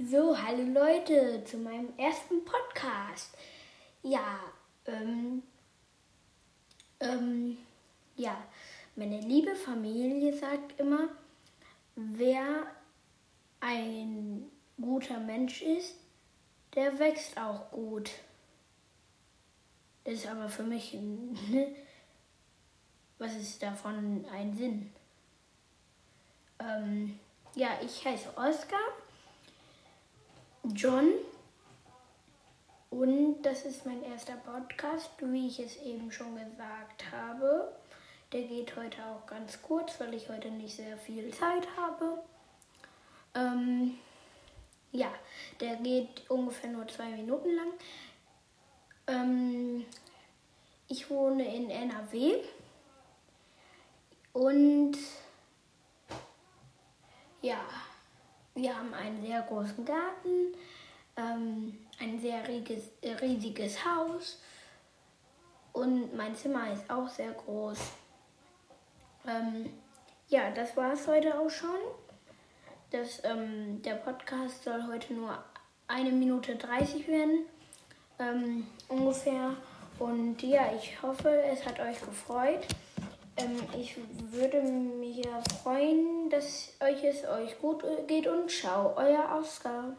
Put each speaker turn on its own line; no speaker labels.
So, hallo Leute zu meinem ersten Podcast. Ja, ähm, ähm, ja, meine liebe Familie sagt immer, wer ein guter Mensch ist, der wächst auch gut. Das ist aber für mich, ne, was ist davon ein Sinn? Ähm, ja, ich heiße Oskar. John. Und das ist mein erster Podcast, wie ich es eben schon gesagt habe. Der geht heute auch ganz kurz, weil ich heute nicht sehr viel Zeit habe. Ähm, ja, der geht ungefähr nur zwei Minuten lang. Ähm, ich wohne in NRW und ja, wir haben einen sehr großen Garten, ähm, ein sehr riesiges, äh, riesiges Haus und mein Zimmer ist auch sehr groß. Ähm, ja, das war es heute auch schon. Das, ähm, der Podcast soll heute nur eine Minute 30 werden, ähm, ungefähr. Und ja, ich hoffe, es hat euch gefreut. Ähm, ich würde mich freuen, dass euch es euch gut geht und ciao, euer Oscar.